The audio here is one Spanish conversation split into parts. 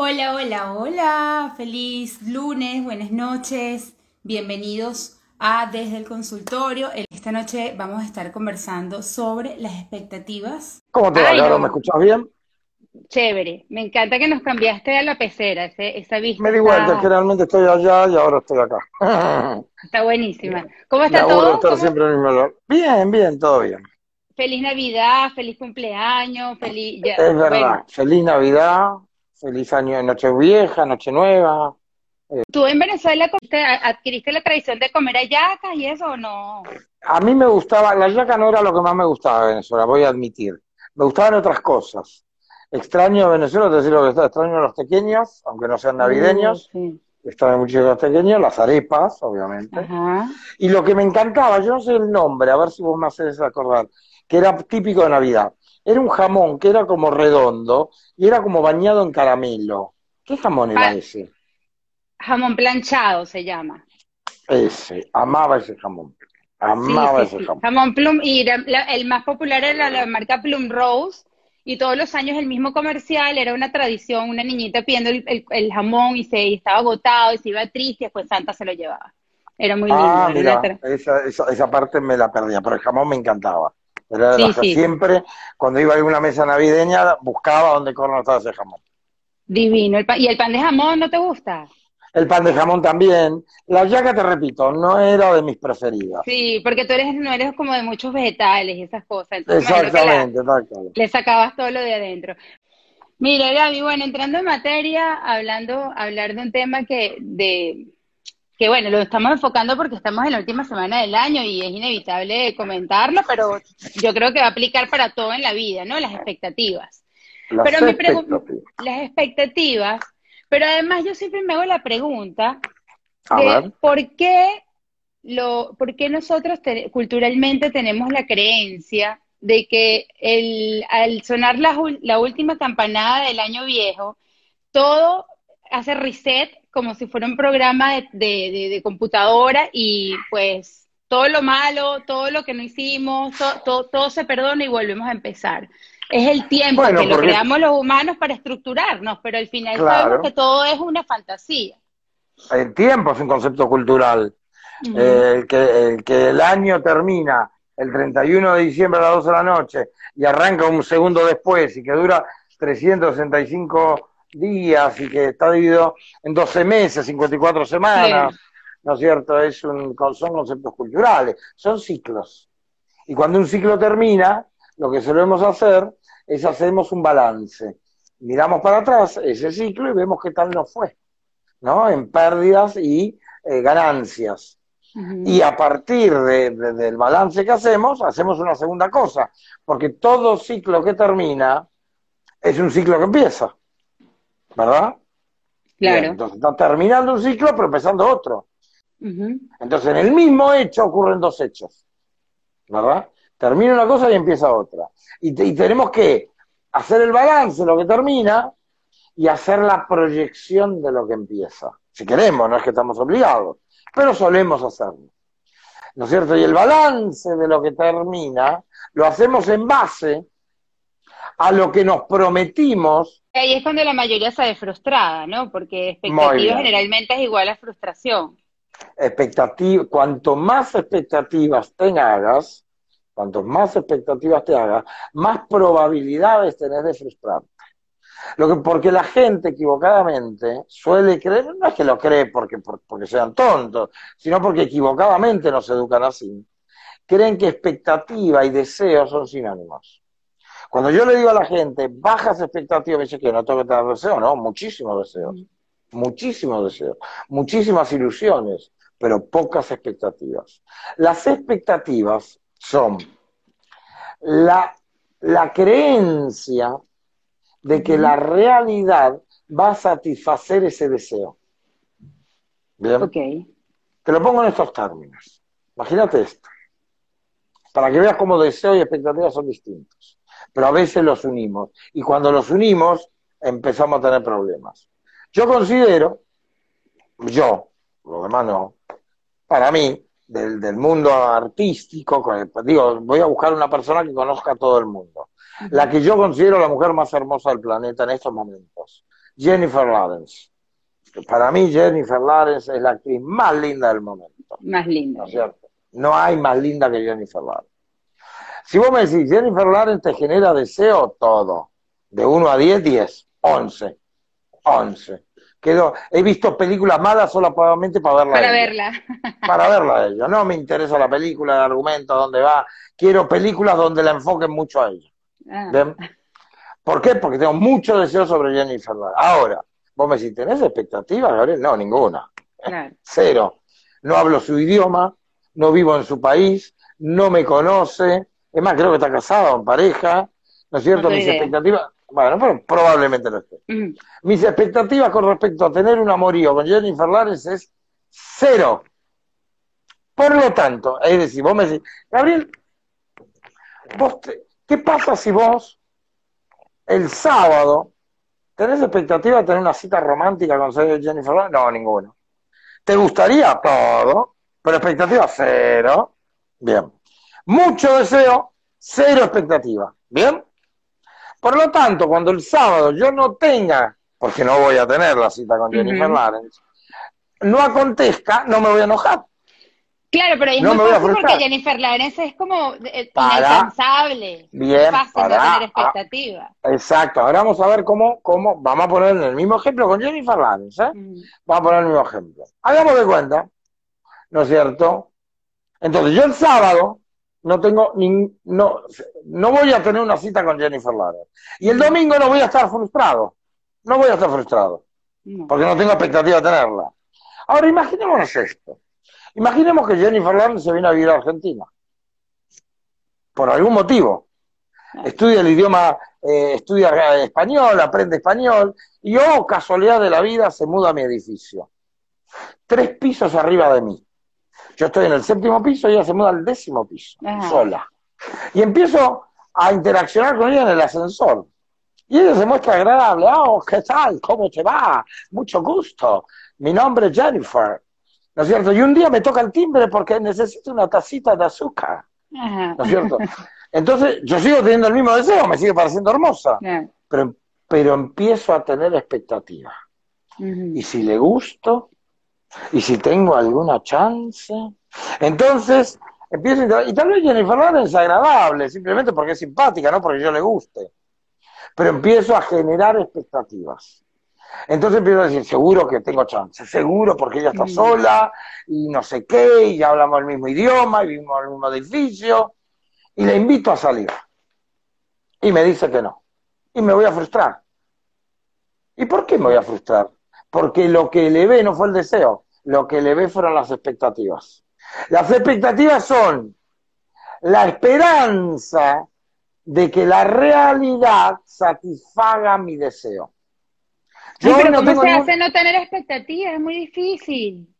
Hola, hola, hola. Feliz lunes, buenas noches. Bienvenidos a Desde el Consultorio. Esta noche vamos a estar conversando sobre las expectativas. ¿Cómo te va, Ay, no. ¿Me escuchas bien? Chévere, me encanta que nos cambiaste a la pecera, ese- esa vista Me di vuelta, está, generalmente estoy allá y ahora estoy acá. está buenísima. ¿Cómo Me está de todo? estar ¿Cómo- siempre en el mismo lugar. Bien, bien, todo bien. Feliz Navidad, feliz cumpleaños, feliz... ya- Es verdad. bueno, Feliz Navidad, feliz año de Nochevieja, Nochenueva. ¿tú en Venezuela adquiriste la tradición de comer hallacas y eso o no? A mí me gustaba, la yaca no era lo que más me gustaba de Venezuela, voy a admitir. Me gustaban otras cosas. Extraño a Venezuela, te decir lo que está, extraño a los pequeños, aunque no sean navideños. Uh, sí. Extraño mucho a los pequeños, las arepas, obviamente. Ajá. Y lo que me encantaba, yo no sé el nombre, a ver si vos me haces acordar, que era típico de Navidad. Era un jamón que era como redondo y era como bañado en caramelo. ¿Qué jamón era Pa- ese? Jamón planchado se llama. Ese, amaba ese jamón. Amaba sí, ese jamón. Jamón plum, y la- el más popular era la, marca Plum Rose, y todos los años el mismo comercial, era una tradición, una niñita pidiendo el, el- el jamón y se y estaba agotado y se iba triste, y después Santa se lo llevaba. Era muy lindo. Ah, una mira, esa, esa, esa parte me la perdía, pero el jamón me encantaba. Era de Sí, las que sí. siempre, cuando iba a alguna mesa navideña, buscaba dónde corno estaba ese jamón. divino. El pa- ¿Y el pan de jamón no te gusta? El pan de jamón también. La yaca, te repito, no era de mis preferidas. Sí, porque tú eres, no eres como de muchos vegetales y esas cosas. Entonces, la- Exactamente, cual. le sacabas todo lo de adentro. Mira, Gaby, bueno, entrando en materia, hablando, hablar de un tema que, de, que bueno, lo estamos enfocando porque estamos en la última semana del año y es inevitable comentarlo, pero yo creo que va a aplicar para todo en la vida, ¿no? Las expectativas. Las Pero mi pregu- expectativas. las expectativas, pero además yo siempre me hago la pregunta de por qué lo, por qué nosotros te- culturalmente tenemos la creencia de que el, al sonar la, la última campanada del año viejo, todo hace reset como si fuera un programa de, de- de- de computadora y pues todo lo malo, todo lo que no hicimos, to- to- todo se perdona y volvemos a empezar. Es el tiempo Bueno, que lo porque- creamos los humanos para estructurarnos, pero al final Claro. sabemos que todo es una fantasía. El tiempo es un concepto cultural. Ujú. Eh, el, que, el que el año termina el 31 de diciembre a las 12 de la noche y arranca un segundo después y que dura 365 días y que está dividido en 12 meses, 54 semanas, ¿no es cierto? Es un, son conceptos culturales, son ciclos. Y cuando un ciclo termina, lo que solemos hacer es hacemos un balance. Miramos para atrás ese ciclo y vemos qué tal nos fue, ¿no? En pérdidas y eh, ganancias. Y a partir de- de- del balance que hacemos, hacemos una segunda cosa, porque todo ciclo que termina es un ciclo que empieza, ¿verdad? Bien, Claro. entonces está terminando un ciclo, pero empezando otro. Entonces en el mismo hecho ocurren dos hechos, ¿verdad? Termina una cosa y empieza otra. Y, te- y tenemos que hacer el balance de lo que termina y hacer la proyección de lo que empieza. Si queremos, no es que estamos obligados, pero solemos hacerlo. ¿No es cierto? Y el balance de lo que termina lo hacemos en base a lo que nos prometimos. Ahí es cuando la mayoría se ve frustrada, ¿no? Porque expectativa generalmente es igual a frustración. expectativa, cuanto más expectativas tengas, cuanto más expectativas te hagas, más probabilidades tenés de frustrarte. Lo que, porque la gente equivocadamente suele creer, no es que lo cree porque, por- porque sean tontos, sino porque equivocadamente nos educan así. Creen que expectativa y deseo son sinónimos. Cuando yo le digo a la gente, bajas expectativas, me dice que no tengo que tener deseo, no, muchísimos deseos, muchísimos deseos, muchísimas ilusiones, pero pocas expectativas. Las expectativas son la, la creencia de que la realidad va a satisfacer ese deseo. Bien, Ok. te lo pongo en estos términos. Imagínate esto, para que veas cómo deseo y expectativa son distintos, pero a veces los unimos y cuando los unimos empezamos a tener problemas. Yo considero, yo, lo demás no, para mí, del, del mundo artístico, digo, voy a buscar una persona que conozca a todo el mundo. La que yo considero la mujer más hermosa del planeta en estos momentos, Jennifer Lawrence. Para mí Jennifer Lawrence es la actriz más linda del momento. Más linda. ¿No es cierto? No hay más linda que Jennifer Lawrence. Si vos me decís, Jennifer Lawrence te genera deseo, todo. De 1 a 10, 10. 11. 11. Quedo, he visto películas malas solamente para verla. Para verla. Para verla a ella. No me interesa la película, el argumento, dónde va. Quiero películas donde la enfoquen mucho a ella. Ah. ¿Por qué? Porque tengo mucho deseo sobre Jennifer Lawrence. Ahora, vos me decís, ¿tenés expectativas, Gabriel? No, ninguna. Cero. No hablo su idioma, no vivo en su país, no me conoce. Es más, creo que está casado, en pareja. ¿No es cierto? Mis expectativas bueno, pero probablemente lo esté. Mis expectativas con respecto a tener un amorío con Jennifer Lawrence es cero. Por lo tanto, es decir, vos me decís, Gabriel, vos ¿qué pasa si vos el sábado tenés expectativa de tener una cita romántica con Jennifer Lawrence? No, ninguno. ¿Te gustaría todo? Pero expectativa cero. Bien. Mucho deseo, cero expectativa. ¿Bien? Por lo tanto, cuando el sábado yo no tenga, porque no voy a tener la cita con Jennifer Lawrence, no acontezca, no me voy a enojar. Claro, pero es no muy fácil porque Jennifer Lawrence es como eh, inalcanzable. Bien, fácil para, tener expectativa. exacto, ahora vamos a ver cómo, cómo, vamos a poner el mismo ejemplo con Jennifer Lawrence, ¿eh? Vamos a poner el mismo ejemplo. Hagamos de cuenta, ¿no es cierto? Entonces yo el sábado no tengo ni, no, no voy a tener una cita con Jennifer Lawrence. Y el domingo no voy a estar frustrado. No voy a estar frustrado. Porque no tengo expectativa de tenerla. Ahora imaginémonos esto. Imaginemos que Jennifer Lawrence se viene a vivir a Argentina. Por algún motivo. Estudia el idioma, eh, estudia español, aprende español, y oh, casualidad de la vida, se muda a mi edificio. Tres pisos arriba de mí. Yo estoy en el séptimo piso y ella se muda al décimo piso, sola. Y empiezo a interaccionar con ella en el ascensor. Y ella se muestra agradable. Oh, ¿qué tal? ¿Cómo te va? Mucho gusto. Mi nombre es Jennifer. ¿No es cierto? Y un día me toca el timbre porque necesito una tacita de azúcar. ¿No es cierto? Entonces, yo sigo teniendo el mismo deseo, me sigue pareciendo hermosa. Pero, pero empiezo a tener expectativa. Y si le gusto, y si tengo alguna chance. Entonces, empiezo a y tal vez Jennifer Lawrence es agradable, simplemente porque es simpática, no porque yo le guste. Pero empiezo a generar expectativas. Entonces empiezo a decir, seguro que tengo chance, seguro porque ella está mm. sola y no sé qué, y ya hablamos el mismo idioma y vivimos en el mismo edificio, y le invito a salir. Y me dice que no. Y me voy a frustrar. ¿Y por qué me voy a frustrar? Porque lo que le ve no fue el deseo, lo que le ve fueron las expectativas. Las expectativas son la esperanza de que la realidad satisfaga mi deseo. Yo pero no ¿cómo se hace no tener expectativas? Es muy difícil.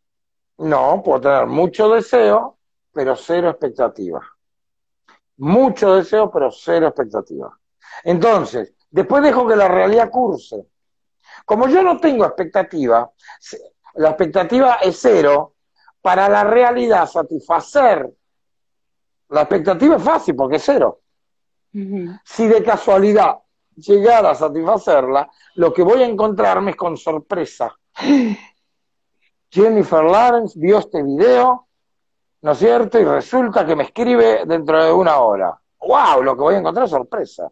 No, puedo tener mucho deseo, pero cero expectativa. Mucho deseo, pero cero expectativa. Entonces, después dejo que la realidad curse. Como yo no tengo expectativa, la expectativa es cero, para la realidad satisfacer la expectativa es fácil porque es cero. Si de casualidad llegara a satisfacerla, lo que voy a encontrarme es con sorpresa. Jennifer Lawrence vio este video, ¿no es cierto? Y resulta que me escribe dentro de una hora. ¡Wow! Lo que voy a encontrar es sorpresa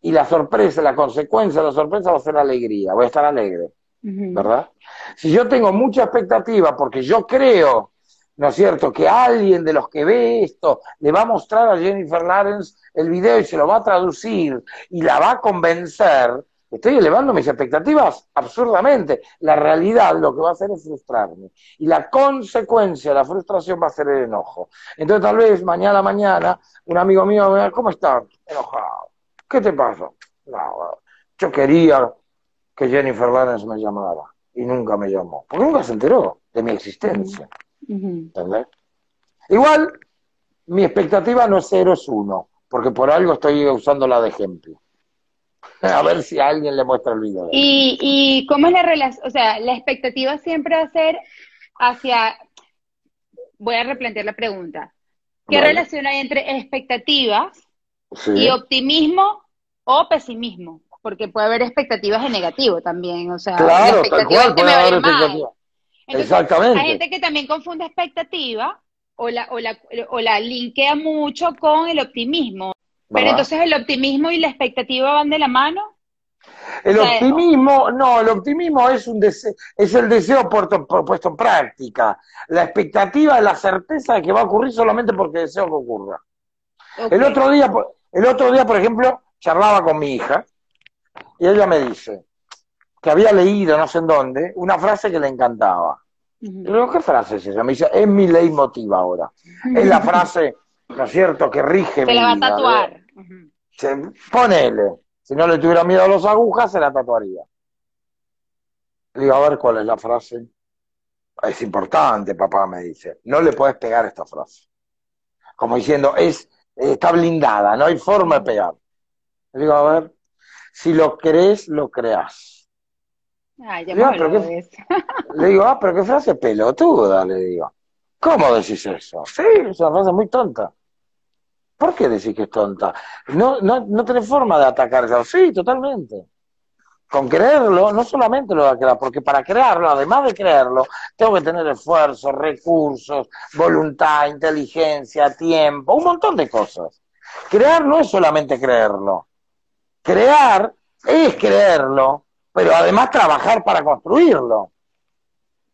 y la sorpresa, la consecuencia de la sorpresa va a ser alegría, voy a estar alegre, ¿verdad? Si yo tengo mucha expectativa porque yo creo, ¿no es cierto?, que alguien de los que ve esto le va a mostrar a Jennifer Lawrence el video y se lo va a traducir y la va a convencer, estoy elevando mis expectativas absurdamente. La realidad lo que va a hacer es frustrarme. Y la consecuencia de la frustración va a ser el enojo. Entonces tal vez mañana, mañana, un amigo mío me va ¿cómo está? Enojado ¿Qué te pasa? No, yo quería que Jennifer Lawrence me llamara y nunca me llamó, porque nunca se enteró de mi existencia. ¿Entendés? Igual, mi expectativa no es cero, es uno, porque por algo estoy usándola de ejemplo. A ver si a alguien le muestra el video. ¿Y, y cómo es la relación? O sea, la expectativa siempre va a ser hacia... Voy a replantear la pregunta. ¿Qué relación hay entre expectativas y optimismo o pesimismo. porque puede haber expectativas de negativo también, o sea, Claro, tal expectativas cual, que me puede haber expectativas. Entonces, Exactamente. hay gente que también confunde expectativa o la, o la, o la linkea mucho con el optimismo. Pero entonces el optimismo y la expectativa van de la mano. El o sea, optimismo, no, el optimismo es un deseo, es el deseo puesto, puesto en práctica. La expectativa es la certeza de que va a ocurrir solamente porque deseo que ocurra. El otro día, el otro día, por ejemplo, charlaba con mi hija y ella me dice que había leído, no sé en dónde, una frase que le encantaba. Digo, ¿qué frase es esa? Me dice, es mi leitmotiv ahora. Es la frase, ¿no es cierto?, que rige Se mi la va a tatuar. Se- ponele. Si no le tuviera miedo a las agujas, se la tatuaría. Le digo, a ver cuál es la frase. Es importante, papá, me dice. No le puedes pegar esta frase. Como diciendo, es, está blindada, no hay forma de pegar. Le digo, a ver, si lo crees, lo creas. Ay, ya Ya, hemos pero hablado qué-. Le digo, ah, pero qué frase pelotuda, le digo. ¿Cómo decís eso? Sí, es una frase muy tonta. ¿Por qué decís que es tonta? No, no, no tenés forma de atacar eso. Sí, totalmente. Con creerlo, no solamente lo voy a crear, porque para crearlo, además de creerlo, tengo que tener esfuerzo, recursos, voluntad, inteligencia, tiempo, un montón de cosas. Crear no es solamente creerlo. Crear es creerlo, pero además trabajar para construirlo.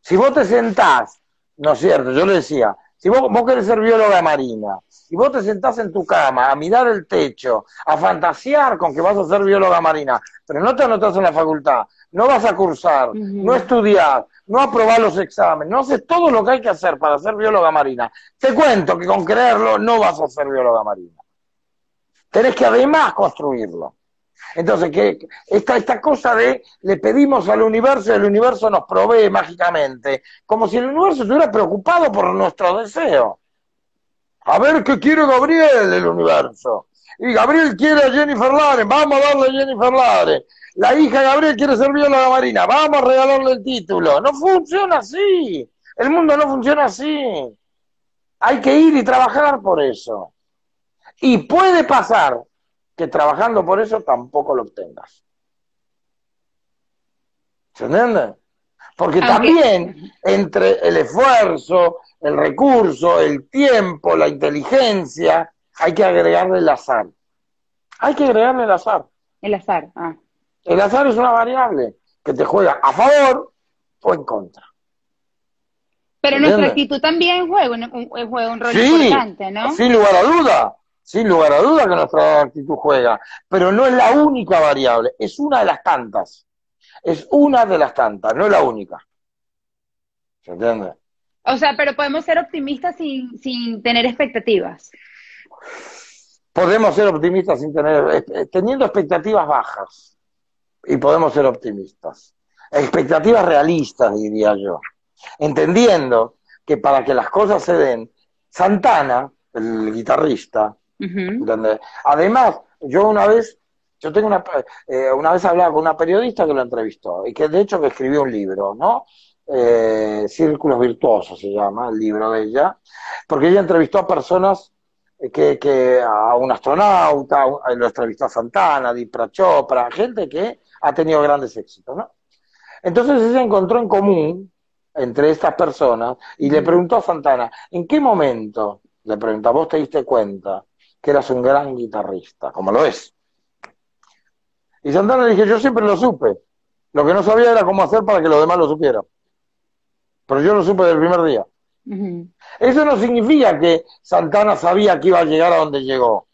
Si vos te sentás, ¿no es cierto? Yo le decía, si vos, vos querés ser bióloga marina, si vos te sentás en tu cama a mirar el techo, a fantasear con que vas a ser bióloga marina, pero no te anotás en la facultad, no vas a cursar, no estudiás, no aprobás los exámenes, no haces todo lo que hay que hacer para ser bióloga marina, te cuento que con creerlo no vas a ser bióloga marina. Tenés que además construirlo. Entonces, que esta, esta cosa de le pedimos al universo y el universo nos provee mágicamente, como si el universo estuviera preocupado por nuestro deseo. A ver qué quiere Gabriel, el universo. Y Gabriel quiere a Jennifer Lawrence, vamos a darle a Jennifer Lawrence. La hija de Gabriel quiere ser bióloga marina, vamos a regalarle el título. No funciona así. El mundo no funciona así. Hay que ir y trabajar por eso. Y puede pasar que trabajando por eso tampoco lo obtengas. ¿Se entiende? Porque también entre el esfuerzo, el recurso, el tiempo, la inteligencia, hay que agregarle el azar. Hay que agregarle el azar. El azar. Ah. El azar es una variable que te juega a favor o en contra. Pero ¿Me nuestra actitud también juega un, un- juega un rol Sí, importante, ¿no? Sin lugar a duda, sin lugar a duda que nuestra actitud juega, pero no es la única variable, es una de las tantas. Es una de las tantas, no es la única. ¿Se entiende? O sea, pero podemos ser optimistas sin, sin tener expectativas. Podemos ser optimistas sin tener, eh, teniendo expectativas bajas, y podemos ser optimistas. Expectativas realistas, diría yo. Entendiendo que para que las cosas se den, Santana, el guitarrista, Además, yo una vez, yo tengo una, eh, una vez hablaba con una periodista que lo entrevistó, y que de hecho que escribió un libro, ¿no? Eh, Círculos Virtuosos se llama el libro de ella, porque ella entrevistó a personas que, que a un astronauta, lo entrevistó a Santana, a Dipra Chopra, gente que ha tenido grandes éxitos, ¿no? Entonces ella encontró en común entre estas personas y le preguntó a Santana, ¿en qué momento, le pregunta, vos te diste cuenta que eras un gran guitarrista, como lo es? Y Santana le dije, yo siempre lo supe. Lo que no sabía era cómo hacer para que los demás lo supieran. Pero yo lo supe del primer día. Eso no significa que Santana sabía que iba a llegar a donde llegó.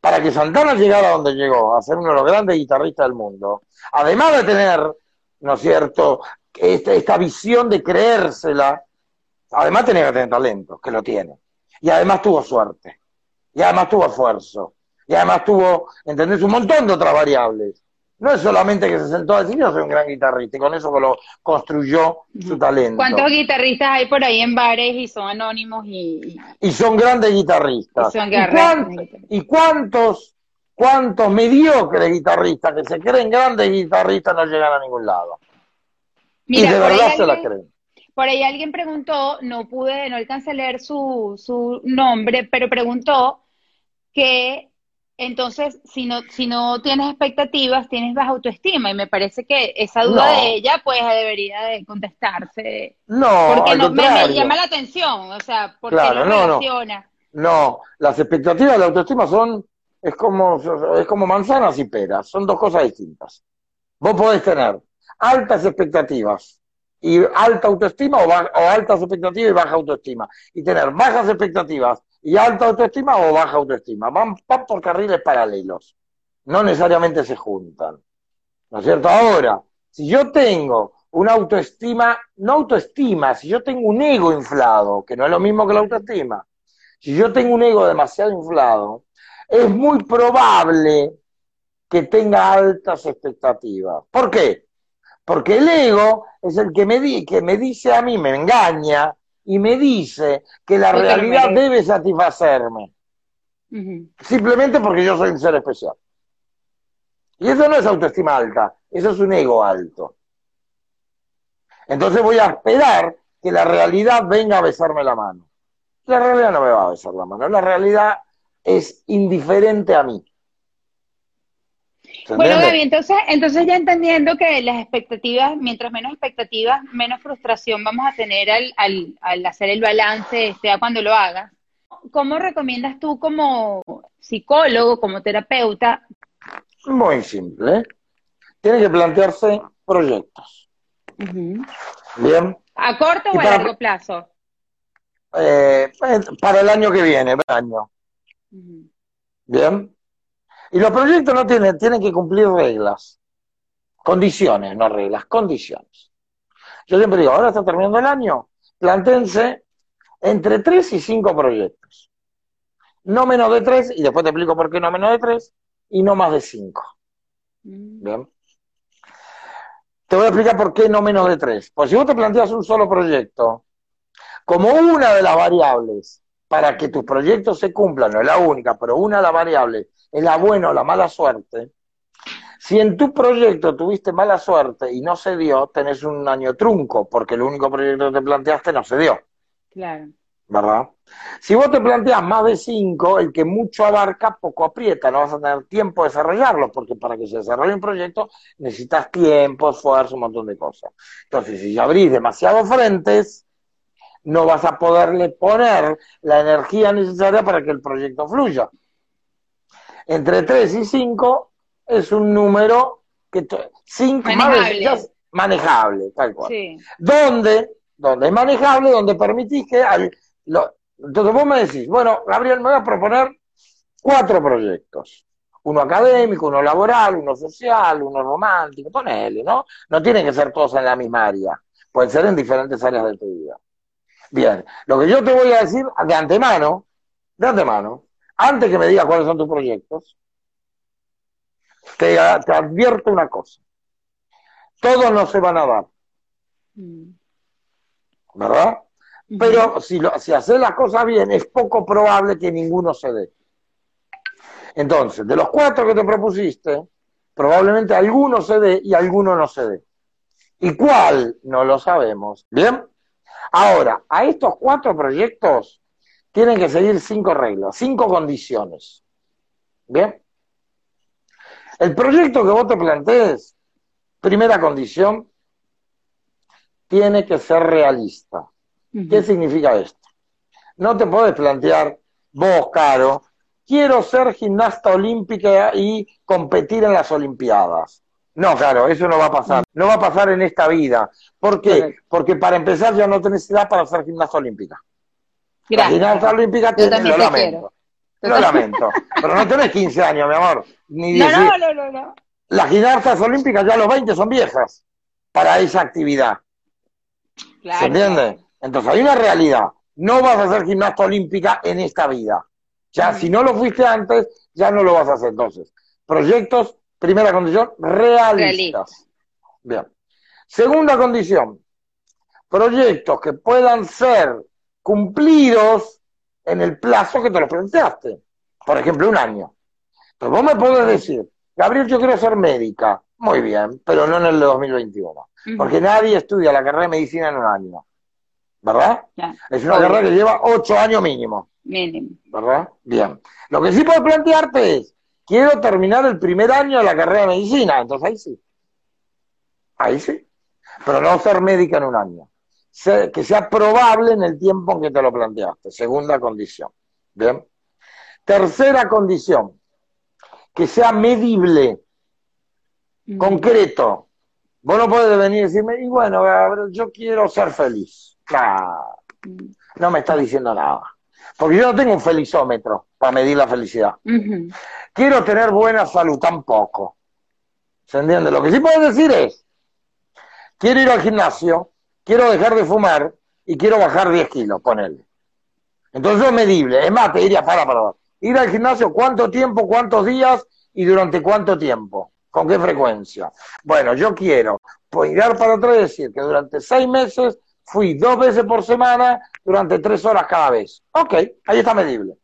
Para que Santana llegara a donde llegó, a ser uno de los grandes guitarristas del mundo, además de tener, ¿no es cierto?, esta, esta visión de creérsela, además tenía que tener talento, que lo tiene. Y además tuvo suerte. Y además tuvo esfuerzo. Y además tuvo, ¿entendés?, un montón de otras variables. No es solamente que se sentó a decir, yo soy un gran guitarrista, y con eso lo construyó su talento. ¿Cuántos guitarristas hay por ahí en bares y son anónimos y, y son grandes guitarristas. Y son ¿Y, cuántos, y cuántos, cuántos mediocres guitarristas que se creen grandes guitarristas no llegan a ningún lado? Mira, y de verdad se la creen. Por ahí alguien preguntó, no pude, no alcancé a leer su, su nombre, pero preguntó que entonces si no, si no tienes expectativas, tienes baja autoestima. Y me parece que esa duda No. de ella, pues debería de contestarse. No, Porque no, me, me llama la atención, o sea, porque Claro, no, no. relaciona. No, las expectativas de la autoestima son, es como, es como manzanas y peras, son dos cosas distintas. Vos podés tener altas expectativas y alta autoestima o, ba- o altas expectativas y baja autoestima. Y tener bajas expectativas y alta autoestima o baja autoestima. Van, van por carriles paralelos. No necesariamente se juntan. ¿No es cierto? Ahora, si yo tengo una autoestima, no autoestima, si yo tengo un ego inflado, que no es lo mismo que la autoestima, si yo tengo un ego demasiado inflado, es muy probable que tenga altas expectativas. ¿Por qué? Porque el ego es el que me, di- que me dice a mí, me engaña y me dice que la realidad debe satisfacerme, simplemente porque yo soy un ser especial. Y eso no es autoestima alta, eso es un ego alto. Entonces voy a esperar que la realidad venga a besarme la mano. La realidad no me va a besar la mano, la realidad es indiferente a mí. ¿Se Bueno? Gaby, entonces, entonces ya entendiendo que las expectativas, mientras menos expectativas, menos frustración vamos a tener al, al, al hacer el balance, sea cuando lo hagas. ¿Cómo recomiendas tú como psicólogo, como terapeuta? Muy simple. Tiene que plantearse proyectos. Bien. ¿A corto o a para- largo plazo? Eh, para el año que viene, el año. Bien. Y los proyectos no tienen, tienen que cumplir reglas. Condiciones, no reglas, condiciones. Yo siempre digo, ahora está terminando el año, plantéense entre tres y cinco proyectos. No menos de tres, y después te explico por qué no menos de tres, y no más de cinco. Mm. Bien. Te voy a explicar por qué no menos de tres. Pues si vos te planteas un solo proyecto, como una de las variables para que tus proyectos se cumplan, no es la única, pero una de las variables es la buena o la mala suerte, si en tu proyecto tuviste mala suerte y no se dio, tenés un año trunco, porque el único proyecto que te planteaste no se dio. Claro. ¿verdad? Si vos te planteas más de cinco, el que mucho abarca, poco aprieta, no vas a tener tiempo de desarrollarlo, porque para que se desarrolle un proyecto necesitas tiempo, esfuerzo, un montón de cosas. Entonces, si abrís demasiados frentes, no vas a poderle poner la energía necesaria para que el proyecto fluya. Entre tres y cinco es un número que cinco más de- Manejable. es manejable, tal cual Sí. donde, donde es manejable, donde permitís que al- lo- entonces vos me decís, bueno, Gabriel, me voy a proponer cuatro proyectos. Uno académico, uno laboral, uno social, uno romántico, ponele, ¿no? No tienen que ser todos en la misma área, pueden ser en diferentes áreas de tu vida. Bien, lo que yo te voy a decir de antemano, de antemano, antes que me digas cuáles son tus proyectos, te, te advierto una cosa. Todos no se van a dar, Mm. ¿verdad? Pero si, lo, si haces las cosas bien, es poco probable que ninguno se dé. Entonces, de los cuatro que te propusiste, probablemente alguno se dé y alguno no se dé. ¿Y cuál? No lo sabemos. ¿Bien? Ahora, a estos cuatro proyectos tienen que seguir cinco reglas, cinco condiciones. ¿Bien? El proyecto que vos te plantees, primera condición, tiene que ser realista. ¿Qué significa esto? No te puedes plantear, vos, Caro, quiero ser gimnasta olímpica y competir en las Olimpiadas. No, claro, eso no va a pasar. No va a pasar en esta vida. ¿Por qué? Porque para empezar ya no tenés edad para ser gimnasta olímpica. La Gracias. gimnasta olímpica tiene, lo te lamento. quiero. Lo lamento. Pero no tenés 15 años, mi amor. Ni No, 10. no, no, no, no. Las gimnastas olímpicas ya a los 20 son viejas para esa actividad. Claro. ¿Se entiende? Entonces hay una realidad. No vas a ser gimnasta olímpica en esta vida. Ya, Mm. si no lo fuiste antes, ya no lo vas a hacer. Entonces, proyectos, primera condición, realistas. Realistas. Bien. Segunda condición, proyectos que puedan ser cumplidos en el plazo que te lo planteaste. Por ejemplo, un año. Pero vos me podés decir, Gabriel, yo quiero ser médica. Muy bien, pero no en el de 2021. Ujú. Porque nadie estudia la carrera de medicina en un año. ¿Verdad? Ya, Es una Obvio. carrera que lleva ocho años mínimo. mínimo. ¿Verdad? Bien. Lo que sí puedes plantearte es, quiero terminar el primer año de la carrera de medicina, entonces ahí sí. Ahí sí. Pero no ser médica en un año. Que sea probable en el tiempo en que te lo planteaste. Segunda condición. Bien. Tercera condición. Que sea medible. Mm. Concreto. Vos no podés venir y decirme, y bueno, yo quiero ser feliz. Mm. no me está diciendo nada. Porque yo no tengo un felizómetro para medir la felicidad. Quiero tener buena salud, tampoco. ¿Se entiende? Lo que sí puedo decir es, quiero ir al gimnasio, quiero dejar de fumar y quiero bajar 10 kilos, ponele. Entonces es medible. Es más, te diría, para, para, Ir al gimnasio, ¿cuánto tiempo, cuántos días y durante cuánto tiempo? ¿Con qué frecuencia? Bueno, yo quiero mirar para atrás y decir que durante seis meses fui dos veces por semana durante tres horas cada vez. Ok, ahí está medible.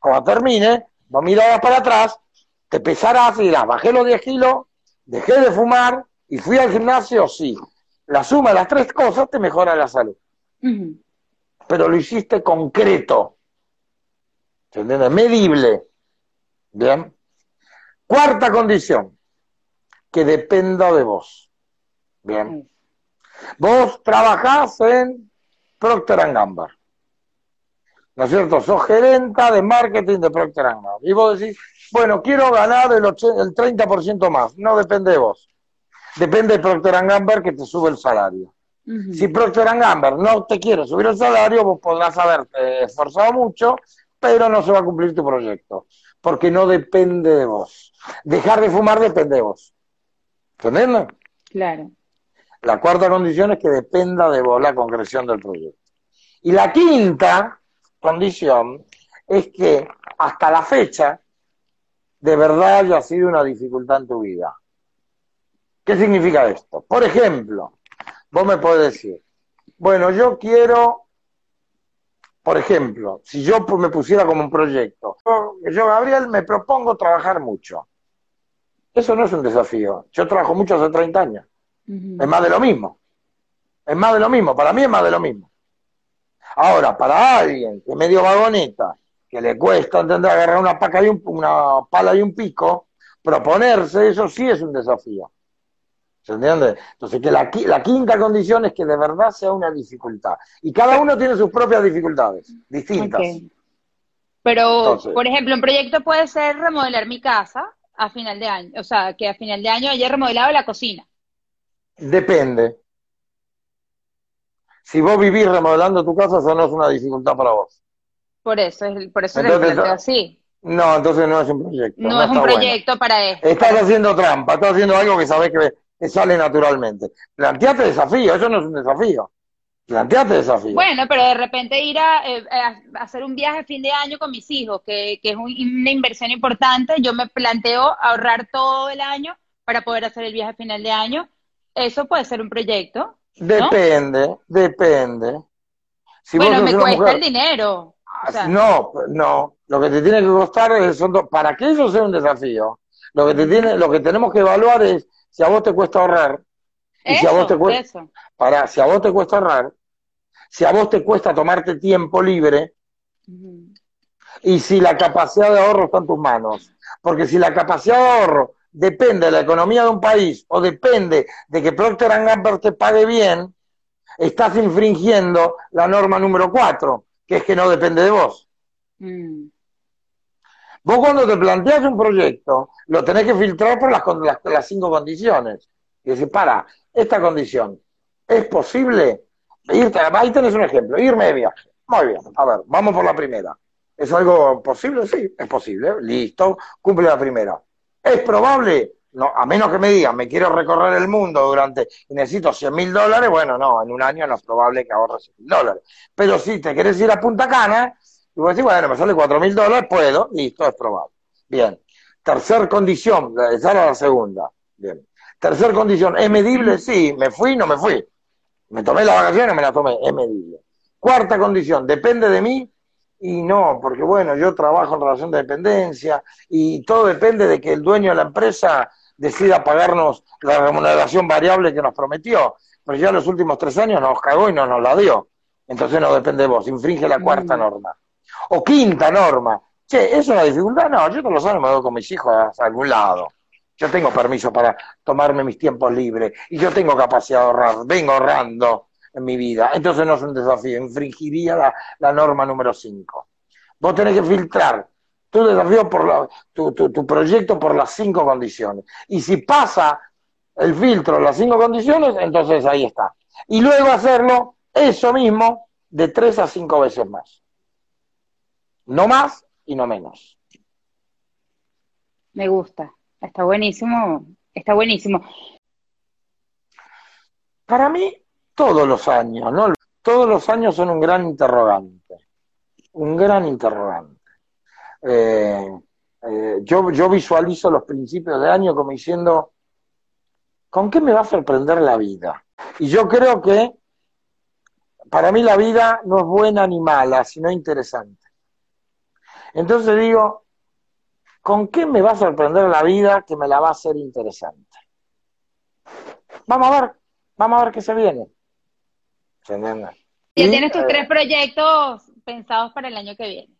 Cuando termine, no mirarás para atrás, te pesarás y dirás, bajé los 10 kilos, dejé de fumar y fui al gimnasio, sí. La suma de las tres cosas te mejora la salud. Pero lo hiciste concreto. ¿Se entiende? Medible. Bien. Cuarta condición, que dependa de vos. Bien. Vos trabajás en Procter Gamble. ¿No es cierto? Sos gerenta de marketing de Procter Gamble. Y vos decís, bueno, quiero ganar el, el 30% más. No depende de vos. Depende de Procter Gamble que te sube el salario. Si Procter Gamble no te quiere subir el salario, vos podrás haberte esforzado mucho, pero no se va a cumplir tu proyecto. Porque no depende de vos. Dejar de fumar depende de vos. ¿Entendés? Claro. La cuarta condición es que dependa de vos la concreción del proyecto. Y la quinta condición es que hasta la fecha de verdad haya sido una dificultad en tu vida. ¿Qué significa esto? Por ejemplo, vos me podés decir, bueno, yo quiero, por ejemplo, si yo me pusiera como un proyecto, yo, Gabriel, me propongo trabajar mucho. Eso no es un desafío. Yo trabajo mucho hace 30 años. Es más de lo mismo. Es más de lo mismo. Para mí es más de lo mismo. Ahora, para alguien que medio vagoneta, que le cuesta entender agarrar una, paca y una pala y un pico, proponerse, eso sí es un desafío. ¿Se entiende? Entonces, que la, la, quinta condición es que de verdad sea una dificultad. Y cada uno tiene sus propias dificultades, distintas. Pero, por ejemplo, un proyecto puede ser remodelar mi casa a final de año. O sea, que a final de año haya remodelado la cocina. Depende. Si vos vivís remodelando tu casa, eso no es una dificultad para vos. Por eso, es, por eso entonces, es así. No, entonces no es un proyecto. No, es un proyecto para esto. Estás haciendo trampa, estás haciendo algo que sabes que, sale naturalmente. Planteate desafío, eso no es un desafío. Planteate desafío. Bueno, pero de repente ir eh, a, hacer un viaje a fin de año con mis hijos, que, que es una inversión importante, yo me planteo ahorrar todo el año para poder hacer el viaje a final de año eso puede ser un proyecto. Depende, depende. Si bueno, me cuesta el dinero. no, no. Lo que te tiene que costar es, son para que eso sea un desafío. Lo que te tiene, lo que tenemos que evaluar es si a vos te cuesta ahorrar. Y si a vos te cuesta, para, si a vos te cuesta ahorrar, si a vos te cuesta tomarte tiempo libre, y si la capacidad de ahorro está en tus manos. Porque si la capacidad de ahorro depende de la economía de un país o depende de que Procter Gamble te pague bien, estás infringiendo la norma número cuatro, que es que no depende de vos. Mm. Vos cuando te planteas un proyecto, lo tenés que filtrar por las, las, cinco condiciones. Y decir, para, esta condición, ¿es posible? Irte, ahí tenés un ejemplo, irme de viaje. Muy bien, a ver, vamos por la primera. ¿Es algo posible? Sí, es posible. Listo, cumple la primera. ¿Es probable? No, a menos que me digan, me quiero recorrer el mundo durante y necesito 100 mil dólares, bueno, no, en un año no es probable que ahorres 100 mil dólares. Pero si te quieres ir a Punta Cana, y vos decís, bueno, me sale 4 mil dólares, puedo, listo, es probable. Bien. Tercer condición, esa era la segunda. Bien. Tercer condición, ¿es medible? Sí, me fui, no me fui. Me tomé la vacaciones, me la tomé, es medible. Cuarta condición, ¿depende de mí? Y no, porque bueno, yo trabajo en relación de dependencia y todo depende de que el dueño de la empresa decida pagarnos la remuneración variable que nos prometió. Pero ya los últimos tres años nos cagó y no nos la dio. Entonces no depende de vos, infringe la cuarta mm. norma. O quinta norma, Che, ¿es una dificultad? No, yo todos los años me voy con mis hijos a algún lado. Yo tengo permiso para tomarme mis tiempos libres y yo tengo capacidad de ahorrar, vengo ahorrando en mi vida. Entonces no es un desafío, infringiría la, la norma número 5. Vos tenés que filtrar tu desafío por la, tu, tu, tu, proyecto por las cinco condiciones. Y si pasa el filtro las cinco condiciones, entonces ahí está. Y luego hacerlo eso mismo de tres a cinco veces más. No más y no menos. Me gusta. Está buenísimo. Está buenísimo. Para mí, todos los años, ¿no? Todos los años son un gran interrogante. Un gran interrogante. Eh, eh, yo, yo visualizo los principios de año como diciendo, ¿con qué me va a sorprender la vida? Y yo creo que para mí la vida no es buena ni mala, sino interesante. Entonces digo, ¿con qué me va a sorprender la vida que me la va a hacer interesante? Vamos a ver, vamos a ver qué se viene. ¿Se entiende? Ya tienes tus eh, tres proyectos pensados para el año que viene.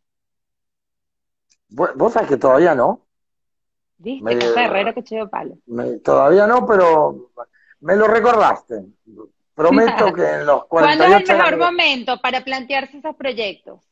Vos sabés que todavía no. ¿Viste? Casa Herrero que chido palo. todavía no, pero me lo recordaste. Prometo que en los 48 ¿Cuándo es el mejor momento para plantearse esos proyectos?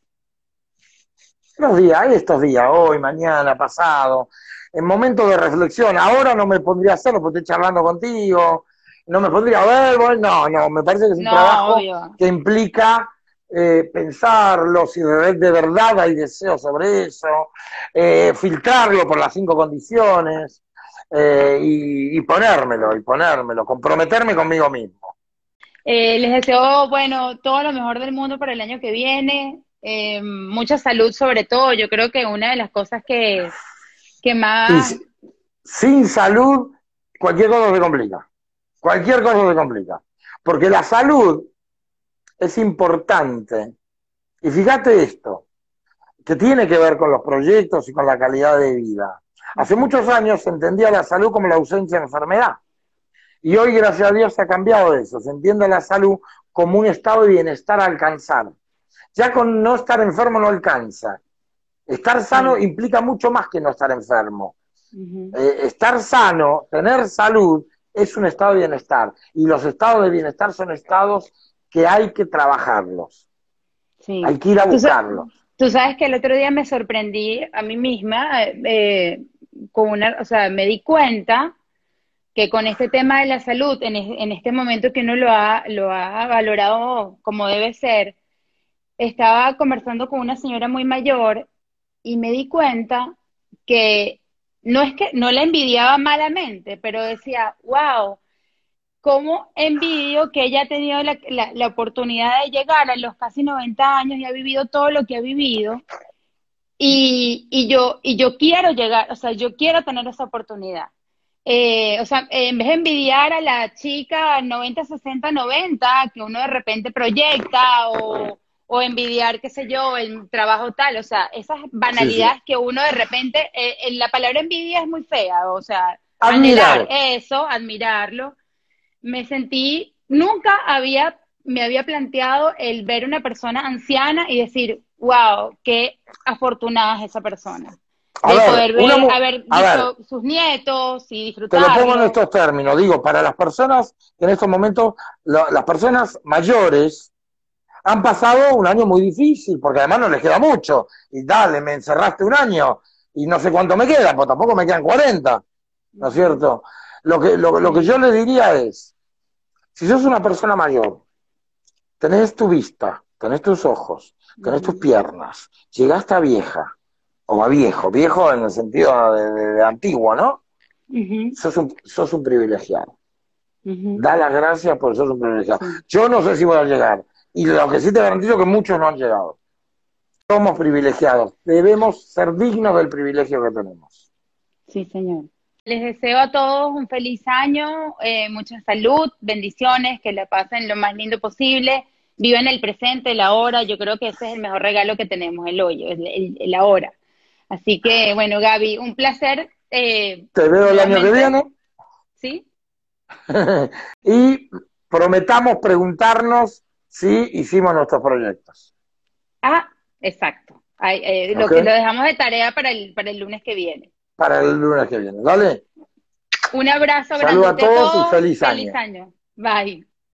Los días, hay estos días, hoy, mañana, pasado, en momentos de reflexión. Ahora no me pondría a hacerlo porque estoy charlando contigo, no me pondría a ver, no, no, me parece que es un trabajo que implica eh, pensarlo, si de, verdad hay deseo sobre eso, eh, filtrarlo por las cinco condiciones eh, y, ponérmelo, y ponérmelo, comprometerme conmigo mismo. les deseo, bueno, todo lo mejor del mundo para el año que viene, mucha salud sobre todo, yo creo que una de las cosas que, que más... sin salud, cualquier cosa se complica, cualquier cosa se complica, porque la salud es importante. Y fíjate esto, que tiene que ver con los proyectos y con la calidad de vida. Hace muchos años se entendía la salud como la ausencia de enfermedad. Y hoy, gracias a Dios, se ha cambiado eso. Se entiende la salud como un estado de bienestar a alcanzar. Ya con no estar enfermo no alcanza. Estar sano implica mucho más que no estar enfermo. Eh, estar sano, tener salud, es un estado de bienestar. Y los estados de bienestar son estados que hay que trabajarlos. Sí. Hay que ir a buscarlos. Tú, sabes que el otro día me sorprendí a mí misma, eh, con una, o sea, me di cuenta que con este tema de la salud, en, en este momento que uno lo ha, lo ha valorado como debe ser, estaba conversando con una señora muy mayor y me di cuenta que no es que no la envidiaba malamente, pero decía, wow, cómo envidio que ella ha tenido la, la, oportunidad de llegar a los casi 90 años y ha vivido todo lo que ha vivido. Y, y, yo, y yo quiero llegar, o sea, yo quiero tener esa oportunidad. Eh, o sea, en vez de envidiar a la chica 90, 60, 90, que uno de repente proyecta, o, o envidiar, qué sé yo, el trabajo tal, o sea, esas banalidades que uno de repente, eh, la palabra envidia es muy fea, o sea, admirar eso, admirarlo me sentí, nunca había, me había planteado el ver una persona anciana y decir, wow, qué afortunada es esa persona. de poder ver, haber visto sus nietos y disfrutar. Te lo pongo en estos términos, digo, para las personas en estos momentos, las personas mayores han pasado un año muy difícil, porque además no les queda mucho. Y dale, me encerraste un año y no sé cuánto me queda, pues tampoco me quedan 40, ¿no es cierto? Lo que, lo, que yo le diría es, si sos una persona mayor, tenés tu vista, tenés tus ojos, tenés tus piernas, llegaste a vieja, o a viejo, viejo en el sentido de, antiguo, ¿no? sos, un, sos un privilegiado. Da las gracias por sos un privilegiado. Yo no sé si voy a llegar, y lo que sí te garantizo es que muchos no han llegado. Somos privilegiados, debemos ser dignos del privilegio que tenemos. Sí, señor. Les deseo a todos un feliz año, eh, mucha salud, bendiciones, que la pasen lo más lindo posible, vivan el presente, la hora, yo creo que ese es el mejor regalo que tenemos, el hoy, el, el, hora. Así que, bueno, Gaby, un placer. Eh, Te veo el año que viene. Sí. y prometamos preguntarnos si hicimos nuestros proyectos. Ah, exacto. Eh, lo que lo dejamos de tarea para el, para el lunes que viene. Para el lunes que viene, ¿vale? Un abrazo grande a todos, y feliz, feliz año. Bye.